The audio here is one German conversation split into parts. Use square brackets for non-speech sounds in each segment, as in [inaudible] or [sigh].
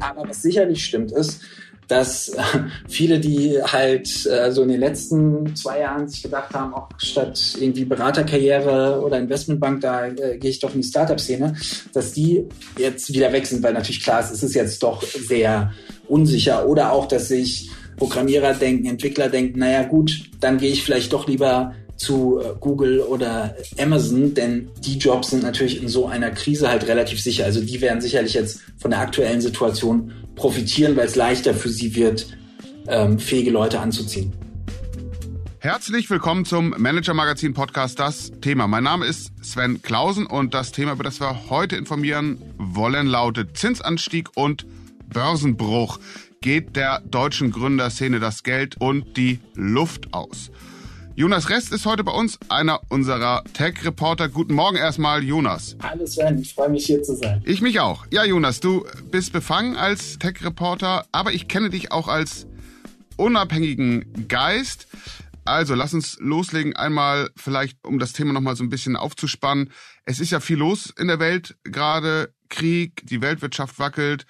Aber was sicherlich stimmt ist, dass äh, viele, die halt äh, so in den letzten zwei Jahren sich gedacht haben, auch statt irgendwie Beraterkarriere oder Investmentbank, da äh, gehe ich doch in die Startup-Szene, dass die jetzt wieder weg sind, weil natürlich klar ist, es ist jetzt doch sehr unsicher. Oder auch, dass sich Programmierer denken, Entwickler denken, naja gut, dann gehe ich vielleicht doch lieber zu äh, Google oder Amazon, denn die Jobs sind natürlich in so einer Krise halt relativ sicher. Also die werden sicherlich jetzt von der aktuellen Situation profitieren, weil es leichter für sie wird, ähm, fähige Leute anzuziehen. Herzlich willkommen zum Manager Magazin Podcast Das Thema. Mein Name ist Sven Klausen und das Thema, über das wir heute informieren wollen, lautet Zinsanstieg und Börsenbruch. Geht der deutschen Gründerszene das Geld und die Luft aus? Jonas Rest ist heute bei uns, einer unserer Tech-Reporter. Guten Morgen erstmal, Jonas. Hallo Sven, ich freue mich hier zu sein. Ich mich auch. Ja, Jonas, du bist befangen als Tech-Reporter, aber ich kenne dich auch als unabhängigen Geist. Also, lass uns loslegen. Einmal vielleicht, um das Thema nochmal so ein bisschen aufzuspannen. Es ist ja viel los in der Welt, gerade Krieg, die Weltwirtschaft wackelt.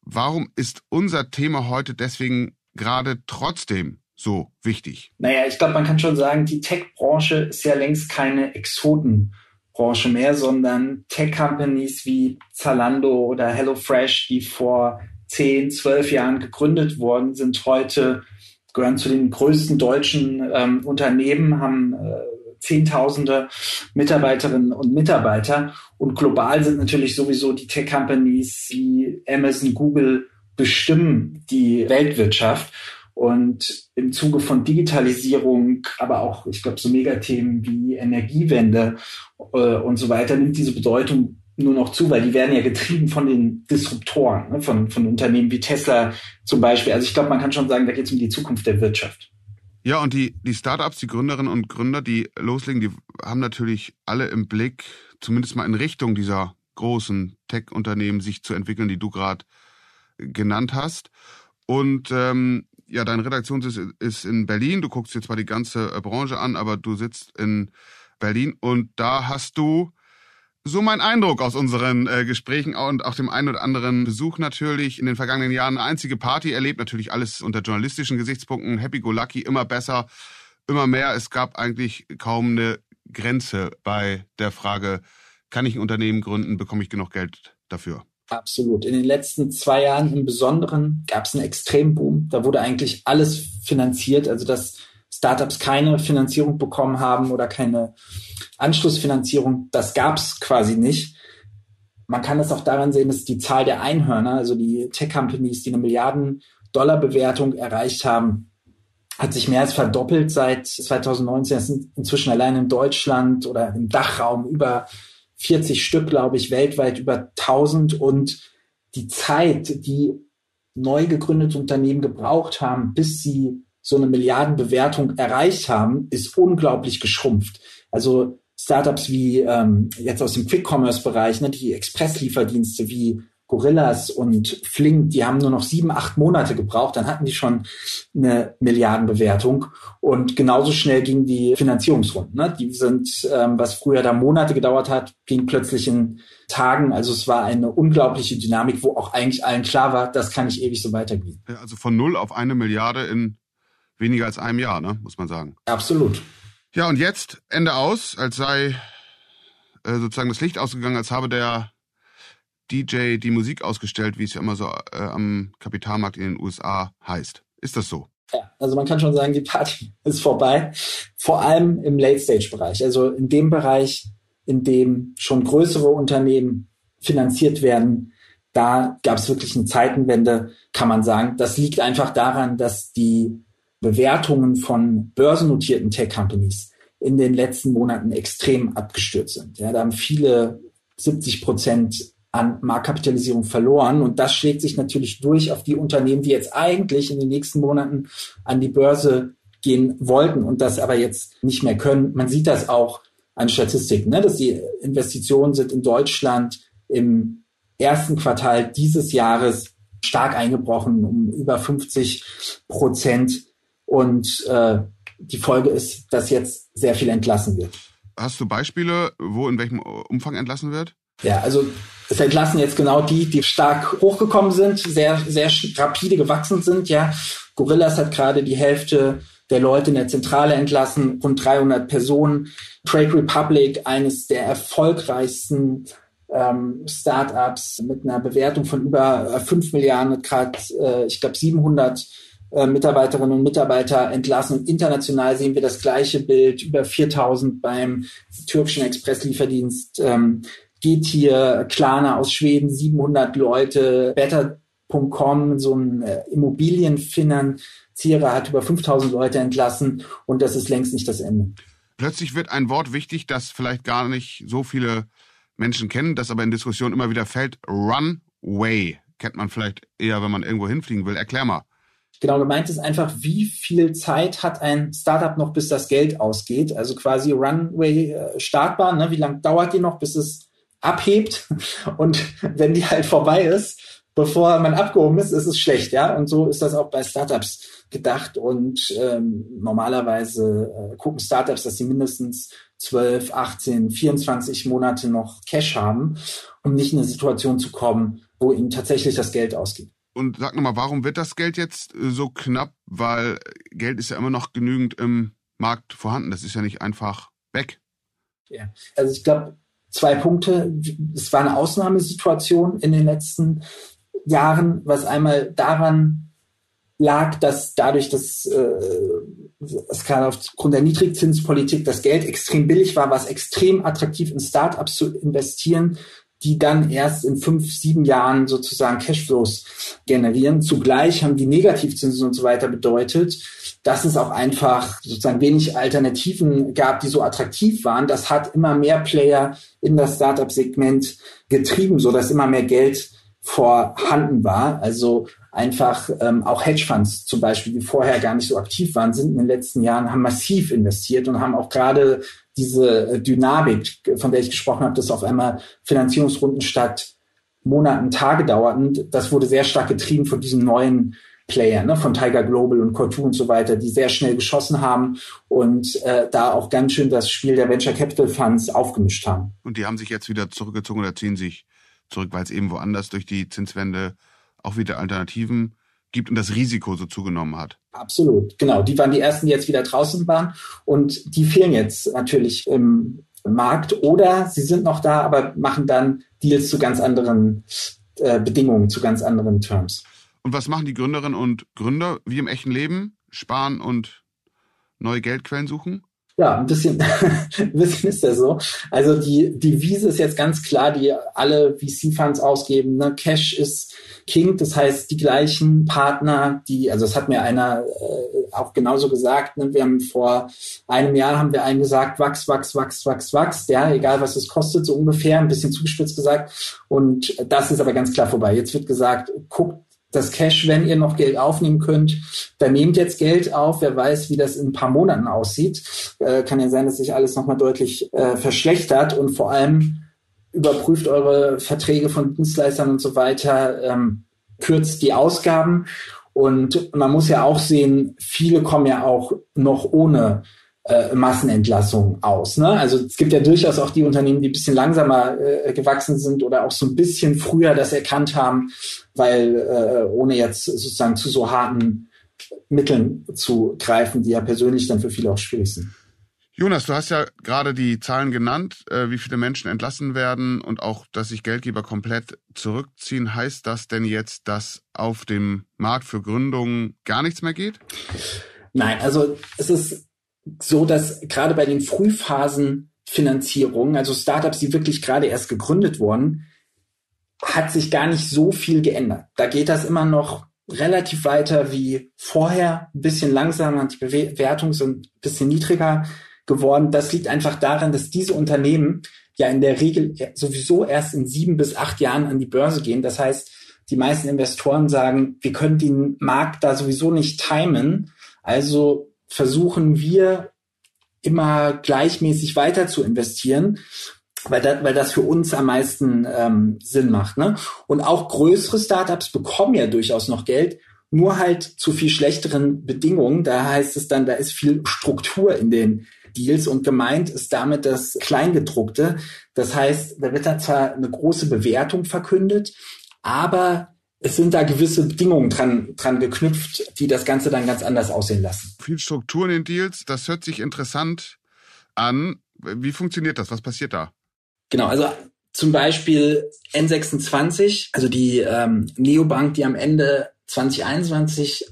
Warum ist unser Thema heute deswegen gerade trotzdem so wichtig? Naja, ich glaube, man kann schon sagen, die Tech-Branche ist ja längst keine Exotenbranche mehr, sondern Tech-Companies wie Zalando oder HelloFresh, die vor 10, 12 Jahren gegründet worden, sind heute, gehören zu den größten deutschen ähm, Unternehmen, haben äh, Zehntausende Mitarbeiterinnen und Mitarbeiter. Und global sind natürlich sowieso die Tech-Companies wie Amazon, Google bestimmen die Weltwirtschaft. Und im Zuge von Digitalisierung, aber auch, ich glaube, so Megathemen wie Energiewende äh, und so weiter, nimmt diese Bedeutung nur noch zu, weil die werden ja getrieben von den Disruptoren, ne, von, von Unternehmen wie Tesla zum Beispiel. Also ich glaube, man kann schon sagen, da geht es um die Zukunft der Wirtschaft. Ja, und die, die Startups, die Gründerinnen und Gründer, die loslegen, die haben natürlich alle im Blick, zumindest mal in Richtung dieser großen Tech-Unternehmen sich zu entwickeln, die du gerade genannt hast. Und ähm, ja, dein Redaktionssitz ist in Berlin. Du guckst jetzt zwar die ganze äh, Branche an, aber du sitzt in Berlin und da hast du so mein Eindruck aus unseren äh, Gesprächen und auch dem einen oder anderen Besuch natürlich in den vergangenen Jahren eine einzige Party erlebt. Natürlich alles unter journalistischen Gesichtspunkten. Happy go lucky, immer besser, immer mehr. Es gab eigentlich kaum eine Grenze bei der Frage, kann ich ein Unternehmen gründen, bekomme ich genug Geld dafür? Absolut. In den letzten zwei Jahren im Besonderen gab es einen Extremboom. Da wurde eigentlich alles finanziert. Also dass Startups keine Finanzierung bekommen haben oder keine Anschlussfinanzierung, das gab es quasi nicht. Man kann es auch daran sehen, dass die Zahl der Einhörner, also die Tech-Companies, die eine Milliarden-Dollar-Bewertung erreicht haben, hat sich mehr als verdoppelt seit 2019. Es sind inzwischen allein in Deutschland oder im Dachraum über 40 Stück, glaube ich, weltweit über 1000 und die Zeit, die neu gegründete Unternehmen gebraucht haben, bis sie so eine Milliardenbewertung erreicht haben, ist unglaublich geschrumpft. Also Startups wie ähm, jetzt aus dem Quick-Commerce-Bereich, ne, die Expresslieferdienste wie Gorillas und Flink, die haben nur noch sieben, acht Monate gebraucht, dann hatten die schon eine Milliardenbewertung und genauso schnell ging die Finanzierungsrunde. Ne? Die sind, ähm, was früher da Monate gedauert hat, ging plötzlich in Tagen. Also es war eine unglaubliche Dynamik, wo auch eigentlich allen klar war, das kann nicht ewig so weitergehen. Also von null auf eine Milliarde in weniger als einem Jahr, ne? muss man sagen. Absolut. Ja, und jetzt Ende aus, als sei äh, sozusagen das Licht ausgegangen, als habe der DJ die Musik ausgestellt, wie es ja immer so äh, am Kapitalmarkt in den USA heißt. Ist das so? Ja, also man kann schon sagen, die Party [laughs] ist vorbei. Vor allem im Late-Stage-Bereich. Also in dem Bereich, in dem schon größere Unternehmen finanziert werden, da gab es wirklich eine Zeitenwende, kann man sagen. Das liegt einfach daran, dass die Bewertungen von börsennotierten Tech-Companies in den letzten Monaten extrem abgestürzt sind. Ja, da haben viele 70 Prozent an Marktkapitalisierung verloren. Und das schlägt sich natürlich durch auf die Unternehmen, die jetzt eigentlich in den nächsten Monaten an die Börse gehen wollten und das aber jetzt nicht mehr können. Man sieht das auch an Statistiken, ne, dass die Investitionen sind in Deutschland im ersten Quartal dieses Jahres stark eingebrochen, um über 50 Prozent. Und äh, die Folge ist, dass jetzt sehr viel entlassen wird. Hast du Beispiele, wo in welchem Umfang entlassen wird? Ja, also es entlassen jetzt genau die, die stark hochgekommen sind, sehr, sehr rapide gewachsen sind. Ja, Gorillas hat gerade die Hälfte der Leute in derZentrale entlassen, rund 300 Personen. Trade Republic, eines der erfolgreichsten ähm, Startups mit einer Bewertung von über 5 äh, Milliarden, hat gerade, äh, ich glaube, 700 äh, Mitarbeiterinnen und Mitarbeiter entlassen. International sehen wir das gleiche Bild, über 4000 beim türkischen Expresslieferdienst. Ähm, geht hier Klarna aus Schweden, 700 Leute, Better.com, so ein äh, Immobilienfinanzierer hat über 5000 Leute entlassen und das ist längst nicht das Ende. Plötzlich wird ein Wort wichtig, das vielleicht gar nicht so viele Menschen kennen, das aber in Diskussionen immer wieder fällt. Runway kennt man vielleicht eher, wenn man irgendwo hinfliegen will. Erklär mal. Genau, gemeint ist einfach, wie viel Zeit hat ein Startup noch, bis das Geld ausgeht? Also quasi Runway äh, startbar, ne? wie lange dauert die noch, bis es abhebt? [laughs] Und wenn die halt vorbei ist, bevor man abgehoben ist, ist es schlecht, ja. Und so ist das auch bei Startups gedacht. Und ähm, normalerweise äh, gucken Startups, dass sie mindestens 12, 18, 24 Monate noch Cash haben, um nicht in eine Situation zu kommen, wo ihnen tatsächlich das Geld ausgeht. Und sag nochmal, warum wird das Geld jetzt äh, so knapp? Weil Geld ist ja immer noch genügend im Markt vorhanden. Das ist ja nicht einfach weg. Ja, also ich glaube, zwei Punkte. Es war eine Ausnahmesituation in den letzten Jahren, was einmal daran lag, dass dadurch, dass äh, es gerade aufgrund der Niedrigzinspolitik das Geld extrem billig war, war es extrem attraktiv in Startups zu investieren, die dann erst in fünf, sieben Jahren sozusagen Cashflows generieren. Zugleich haben die Negativzinsen und so weiter bedeutet, dass es auch einfach sozusagen wenig Alternativen gab, die so attraktiv waren. Das hat immer mehr Player in das Startup-Segment getrieben, so dass immer mehr Geld vorhanden war. Also einfach ähm, auch Hedgefonds zum Beispiel, die vorher gar nicht so aktiv waren, sind in den letzten Jahren, haben massiv investiert und haben auch gerade diese äh, Dynamik, von der ich gesprochen habe, dass auf einmal Finanzierungsrunden statt Monaten, Tage dauerten, das wurde sehr stark getrieben von diesen neuen Player, ne, von Tiger Global und Cortu und so weiter, die sehr schnell geschossen haben und äh, da auch ganz schön das Spiel der Venture Capital Funds aufgemischt haben. Und die haben sich jetzt wieder zurückgezogen oder ziehen sich zurück, weil es eben woanders durch die Zinswende auch wieder Alternativen gibt und das Risiko so zugenommen hat. Absolut, genau. Die waren die ersten, die jetzt wieder draußen waren und die fehlen jetzt natürlich im Markt oder sie sind noch da, aber machen dann Deals zu ganz anderen äh, Bedingungen, zu ganz anderen Terms. Und was machen die Gründerinnen und Gründer wie im echten Leben? Sparen und neue Geldquellen suchen? Ja, ein bisschen, [laughs] ein bisschen ist das so. Also die Wiese ist jetzt ganz klar, die alle VC-Funds ausgeben. Ne? Cash ist King, das heißt die gleichen Partner, die, also das hat mir einer äh, auch genauso gesagt. Ne? Wir haben vor einem Jahr haben wir einen gesagt, wachs, wachs, wachs, wachs, wachs, ja, egal was es kostet, so ungefähr, ein bisschen zugespitzt gesagt. Und das ist aber ganz klar vorbei. Jetzt wird gesagt, guckt das Cash, wenn ihr noch Geld aufnehmen könnt, dann nehmt jetzt Geld auf. Wer weiß, wie das in ein paar Monaten aussieht. Äh, kann ja sein, dass sich alles nochmal deutlich äh, verschlechtert und vor allem überprüft eure Verträge von Dienstleistern und so weiter, ähm, kürzt die Ausgaben. Und man muss ja auch sehen, viele kommen ja auch noch ohne äh, Massenentlassung aus. Ne? Also es gibt ja durchaus auch die Unternehmen, die ein bisschen langsamer äh, gewachsen sind oder auch so ein bisschen früher das erkannt haben, weil äh, ohne jetzt sozusagen zu so harten Mitteln zu greifen, die ja persönlich dann für viele auch schwierig sind. Jonas, du hast ja gerade die Zahlen genannt, äh, wie viele Menschen entlassen werden und auch, dass sich Geldgeber komplett zurückziehen. Heißt das denn jetzt, dass auf dem Markt für Gründungen gar nichts mehr geht? Nein, also es ist so, dass gerade bei den Frühphasenfinanzierungen, also Startups, die wirklich gerade erst gegründet wurden, hat sich gar nicht so viel geändert. Da geht das immer noch relativ weiter wie vorher, ein bisschen langsamer, die Bewertungen sind ein bisschen niedriger geworden. Das liegt einfach daran, dass diese Unternehmen ja in der Regel sowieso erst in sieben bis acht Jahren an die Börse gehen. Das heißt, die meisten Investoren sagen, wir können den Markt da sowieso nicht timen. Also versuchen wir immer gleichmäßig weiter zu investieren, weil, das, weil das für uns am meisten ähm, Sinn macht. Ne? Und auch größere Startups bekommen ja durchaus noch Geld, nur halt zu viel schlechteren Bedingungen. Da heißt es dann, da ist viel Struktur in den Deals und gemeint ist damit das Kleingedruckte. Das heißt, da wird da zwar eine große Bewertung verkündet, aber es sind da gewisse Bedingungen dran, dran geknüpft, die das Ganze dann ganz anders aussehen lassen. Viel Struktur in Deals, das hört sich interessant an. Wie funktioniert das? Was passiert da? Genau, also zum Beispiel N26, also die ähm, Neobank, die am Ende 2021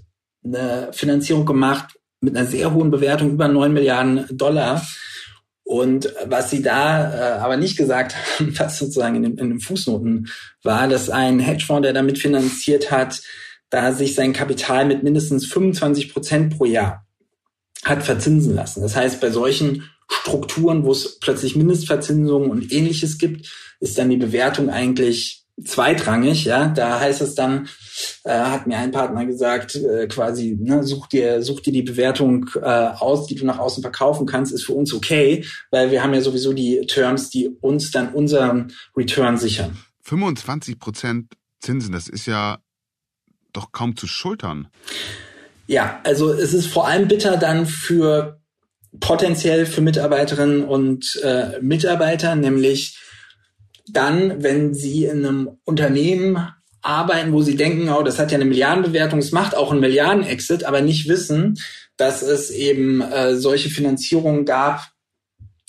eine Finanzierung gemacht mit einer sehr hohen Bewertung, über 9 Milliarden Dollar. Und was sie da äh, aber nicht gesagt [laughs] haben, was sozusagen in den, in den Fußnoten war, dass ein Hedgefonds, der damit finanziert hat, da sich sein Kapital mit mindestens 25 Prozent pro Jahr hat verzinsen lassen. Das heißt, bei solchen Strukturen, wo es plötzlich Mindestverzinsungen und ähnliches gibt, ist dann die Bewertung eigentlich zweitrangig, ja. Da heißt es dann, äh, hat mir ein Partner gesagt, äh, quasi, ne, such dir, such dir die Bewertung äh, aus, die du nach außen verkaufen kannst, ist für uns okay, weil wir haben ja sowieso die Terms, die uns dann unseren Return sichern. 25 Prozent Zinsen, das ist ja doch kaum zu schultern. Ja, also es ist vor allem bitter dann für potenziell für Mitarbeiterinnen und äh, Mitarbeiter, nämlich dann, wenn sie in einem Unternehmen arbeiten, wo sie denken, oh, das hat ja eine Milliardenbewertung, es macht auch einen Milliarden-Exit, aber nicht wissen, dass es eben äh, solche Finanzierungen gab,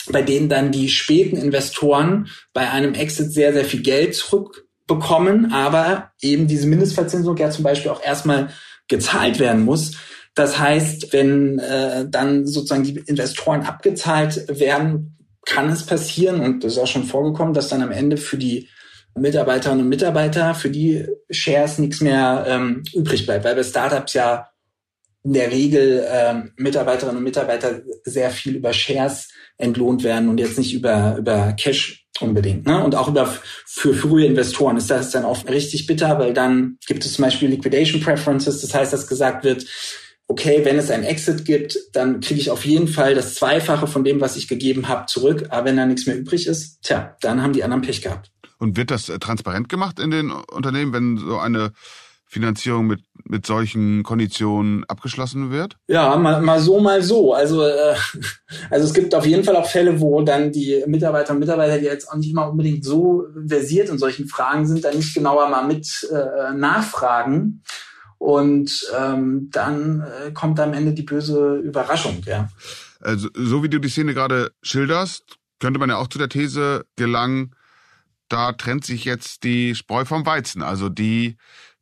bei denen dann die späten Investoren bei einem Exit sehr, sehr viel Geld zurückbekommen, aber eben diese Mindestverzinsung ja zum Beispiel auch erstmal gezahlt werden muss. Das heißt, wenn äh, dann sozusagen die Investoren abgezahlt werden, kann es passieren, und das ist auch schon vorgekommen, dass dann am Ende für die Mitarbeiterinnen und Mitarbeiter, für die Shares nichts mehr ähm, übrig bleibt, weil bei Startups ja in der Regel ähm, Mitarbeiterinnen und Mitarbeiter sehr viel über Shares entlohnt werden und jetzt nicht über, über Cash unbedingt. Ne? Und auch über für frühe Investoren ist das dann oft richtig bitter, weil dann gibt es zum Beispiel Liquidation Preferences, das heißt, dass gesagt wird, okay, wenn es ein Exit gibt, dann kriege ich auf jeden Fall das Zweifache von dem, was ich gegeben habe, zurück. Aber wenn da nichts mehr übrig ist, tja, dann haben die anderen Pech gehabt. Und wird das äh, transparent gemacht in den Unternehmen, wenn so eine Finanzierung mit, mit solchen Konditionen abgeschlossen wird? Ja, mal, mal so, mal so. Also, äh, [laughs] also es gibt auf jeden Fall auch Fälle, wo dann die Mitarbeiter und Mitarbeiter, die jetzt auch nicht immer unbedingt so versiert in solchen Fragen sind, dann nicht genauer mal mit äh, nachfragen. Und ähm, dann äh, kommt am Ende die böse Überraschung, ja. Also, so wie du die Szene gerade schilderst, könnte man ja auch zu der These gelangen, da trennt sich jetzt die Spreu vom Weizen. Also die,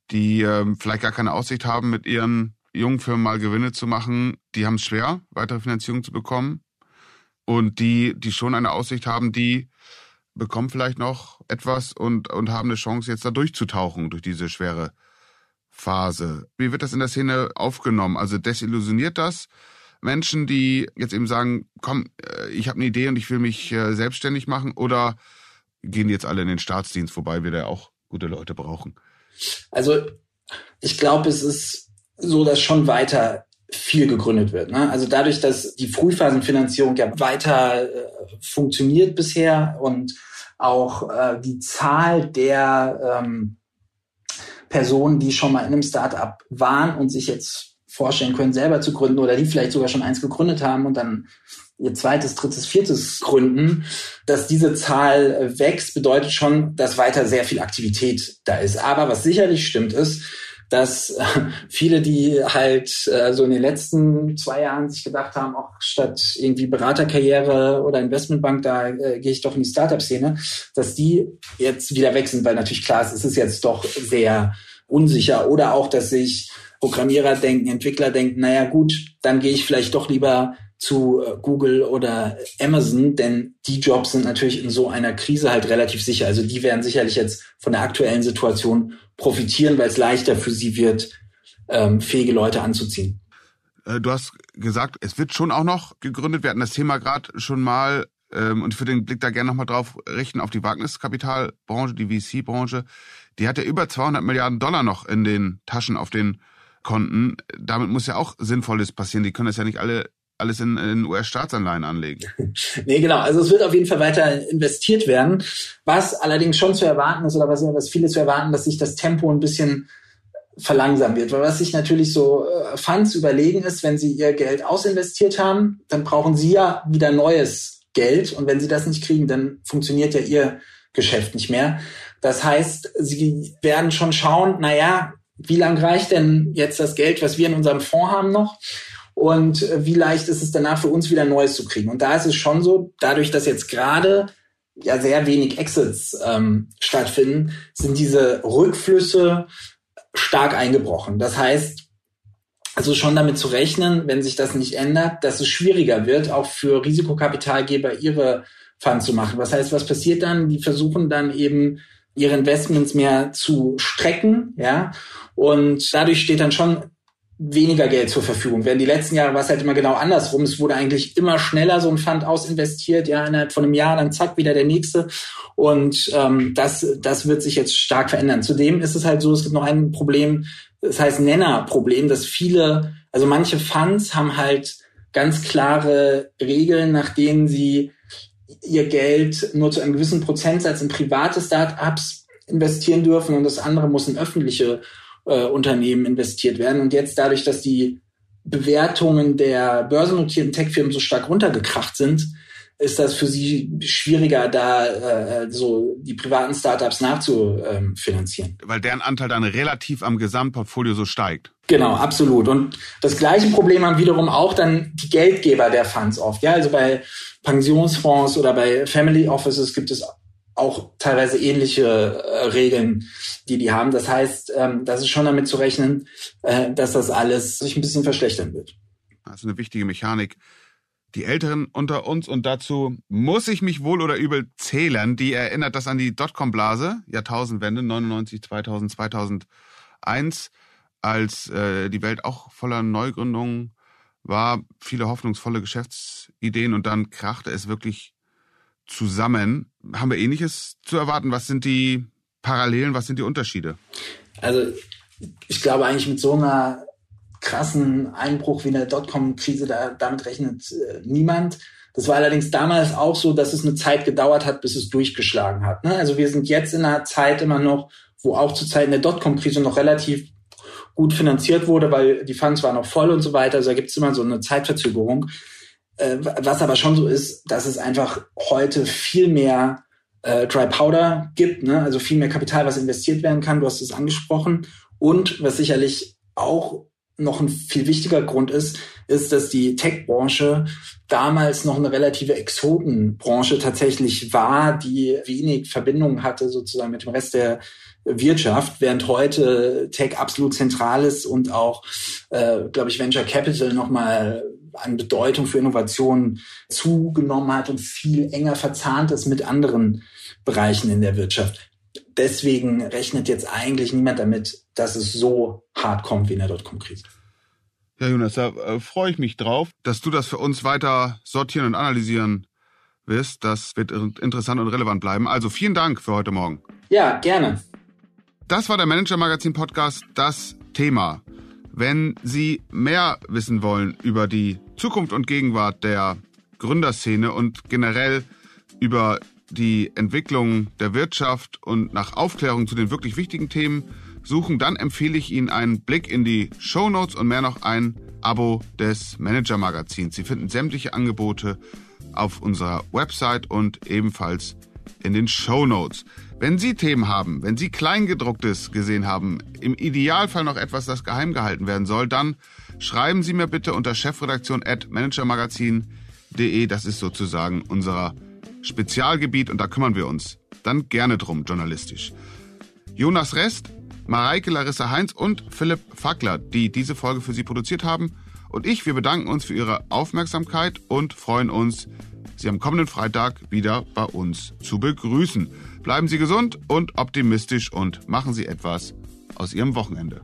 die ähm, vielleicht gar keine Aussicht haben, mit ihren jungen Firmen mal Gewinne zu machen, die haben es schwer, weitere Finanzierung zu bekommen. Und die, die schon eine Aussicht haben, die bekommen vielleicht noch etwas und, und haben eine Chance, jetzt da durchzutauchen durch diese schwere Phase. Wie wird das in der Szene aufgenommen? Also desillusioniert das Menschen, die jetzt eben sagen, komm, äh, ich habe eine Idee und ich will mich äh, selbstständig machen oder gehen jetzt alle in den Staatsdienst, wobei wir da auch gute Leute brauchen? Also ich glaube, es ist so, dass schon weiter viel gegründet wird. Ne? Also dadurch, dass die Frühphasenfinanzierung ja weiter äh, funktioniert bisher und auch äh, die Zahl der ähm, Personen, die schon mal in einem Startup waren und sich jetzt vorstellen können, selber zu gründen oder die vielleicht sogar schon eins gegründet haben und dann ihr zweites, drittes, viertes gründen, dass diese Zahl wächst, bedeutet schon, dass weiter sehr viel Aktivität da ist. Aber was sicherlich stimmt ist, dass äh, viele, die halt äh, so in den letzten zwei Jahren sich gedacht haben, auch statt irgendwie Beraterkarriere oder Investmentbank, da äh, gehe ich doch in die Startup-Szene, dass die jetzt wieder wechseln, weil natürlich klar ist, es ist jetzt doch sehr unsicher. Oder auch, dass sich Programmierer denken, Entwickler denken, naja gut, dann gehe ich vielleicht doch lieber zu äh, Google oder Amazon, denn die Jobs sind natürlich in so einer Krise halt relativ sicher. Also die werden sicherlich jetzt von der aktuellen Situation profitieren, weil es leichter für sie wird, ähm, fähige Leute anzuziehen. Äh, du hast gesagt, es wird schon auch noch gegründet. Wir hatten das Thema gerade schon mal ähm, und ich würde den Blick da gerne nochmal drauf richten auf die Wagniskapitalbranche, die VC-Branche. Die hat ja über 200 Milliarden Dollar noch in den Taschen auf den Konten. Damit muss ja auch Sinnvolles passieren. Die können das ja nicht alle alles in, in US-Staatsanleihen anlegen. [laughs] nee, genau. Also es wird auf jeden Fall weiter investiert werden. Was allerdings schon zu erwarten ist oder was, was viele zu erwarten, dass sich das Tempo ein bisschen verlangsamen wird. Weil was sich natürlich so äh, Funds überlegen ist, wenn sie ihr Geld ausinvestiert haben, dann brauchen sie ja wieder neues Geld. Und wenn sie das nicht kriegen, dann funktioniert ja ihr Geschäft nicht mehr. Das heißt, sie werden schon schauen, na ja, wie lang reicht denn jetzt das Geld, was wir in unserem Fonds haben noch? Und äh, wie leicht ist es danach für uns wieder Neues zu kriegen? Und da ist es schon so, dadurch, dass jetzt gerade ja sehr wenig Exits ähm, stattfinden, sind diese Rückflüsse stark eingebrochen. Das heißt, also schon damit zu rechnen, wenn sich das nicht ändert, dass es schwieriger wird, auch für Risikokapitalgeber ihre Funds zu machen. Was heißt, was passiert dann? Die versuchen dann eben ihre Investments mehr zu strecken, ja, und dadurch steht dann schon weniger Geld zur Verfügung. Während die letzten Jahre war es halt immer genau andersrum. Es wurde eigentlich immer schneller so ein Fund ausinvestiert, ja, innerhalb von einem Jahr, dann zack, wieder der nächste. Und ähm, das, das wird sich jetzt stark verändern. Zudem ist es halt so, es gibt noch ein Problem, das heißt Nennerproblem, dass viele, also manche Funds haben halt ganz klare Regeln, nach denen sie ihr Geld nur zu einem gewissen Prozentsatz in private Start-ups investieren dürfen und das andere muss in öffentliche äh, Unternehmen investiert werden. Und jetzt dadurch, dass die Bewertungen der börsennotierten Tech-Firmen so stark runtergekracht sind, ist das für sie schwieriger, da äh, so die privaten Startups nachzufinanzieren. Weil deren Anteil dann relativ am Gesamtportfolio so steigt. Genau, absolut. Und das gleiche Problem haben wiederum auch dann die Geldgeber der Funds oft. Ja, also bei Pensionsfonds oder bei Family Offices gibt es auch teilweise ähnliche äh, Regeln, die die haben. Das heißt, ähm, das ist schon damit zu rechnen, äh, dass das alles sich ein bisschen verschlechtern wird. Ist eine wichtige Mechanik. Die Älteren unter uns und dazu muss ich mich wohl oder übel zählen. Die erinnert das an die Dotcom-Blase, Jahrtausendwende, 99, 2000, 2001, als äh, die Welt auch voller Neugründungen war, viele hoffnungsvolle Geschäftsideen und dann krachte es wirklich zusammen. Haben wir ähnliches zu erwarten? Was sind die Parallelen, was sind die Unterschiede? Also ich glaube eigentlich mit so einer krassen Einbruch wie in der Dotcom-Krise, da, damit rechnet äh, niemand. Das war allerdings damals auch so, dass es eine Zeit gedauert hat, bis es durchgeschlagen hat. Ne? Also wir sind jetzt in einer Zeit immer noch, wo auch zu Zeiten der Dotcom-Krise noch relativ gut finanziert wurde, weil die Funds waren noch voll und so weiter. Also da gibt es immer so eine Zeitverzögerung. Äh, was aber schon so ist, dass es einfach heute viel mehr äh, Dry Powder gibt, ne? also viel mehr Kapital, was investiert werden kann. Du hast es angesprochen. Und was sicherlich auch noch ein viel wichtiger Grund ist, ist, dass die Tech-Branche damals noch eine relative Exotenbranche tatsächlich war, die wenig Verbindung hatte sozusagen mit dem Rest der Wirtschaft, während heute Tech absolut zentral ist und auch, äh, glaube ich, Venture Capital nochmal an Bedeutung für Innovation zugenommen hat und viel enger verzahnt ist mit anderen Bereichen in der Wirtschaft. Deswegen rechnet jetzt eigentlich niemand damit, dass es so hart kommt wie in der Dotcom-Krise. Ja, Jonas, da äh, freue ich mich drauf, dass du das für uns weiter sortieren und analysieren wirst. Das wird interessant und relevant bleiben. Also vielen Dank für heute Morgen. Ja, gerne. Das war der Manager Magazin Podcast, das Thema. Wenn Sie mehr wissen wollen über die Zukunft und Gegenwart der Gründerszene und generell über die Entwicklung der Wirtschaft und nach Aufklärung zu den wirklich wichtigen Themen suchen, dann empfehle ich Ihnen einen Blick in die Show Notes und mehr noch ein Abo des Manager Magazins. Sie finden sämtliche Angebote auf unserer Website und ebenfalls in den Show Notes. Wenn Sie Themen haben, wenn Sie Kleingedrucktes gesehen haben, im Idealfall noch etwas, das geheim gehalten werden soll, dann schreiben Sie mir bitte unter chefredaktion at managermagazin.de. Das ist sozusagen unser Spezialgebiet und da kümmern wir uns dann gerne drum, journalistisch. Jonas Rest, Mareike Larissa Heinz und Philipp Fackler, die diese Folge für Sie produziert haben. Und ich, wir bedanken uns für Ihre Aufmerksamkeit und freuen uns, Sie am kommenden Freitag wieder bei uns zu begrüßen. Bleiben Sie gesund und optimistisch und machen Sie etwas aus Ihrem Wochenende.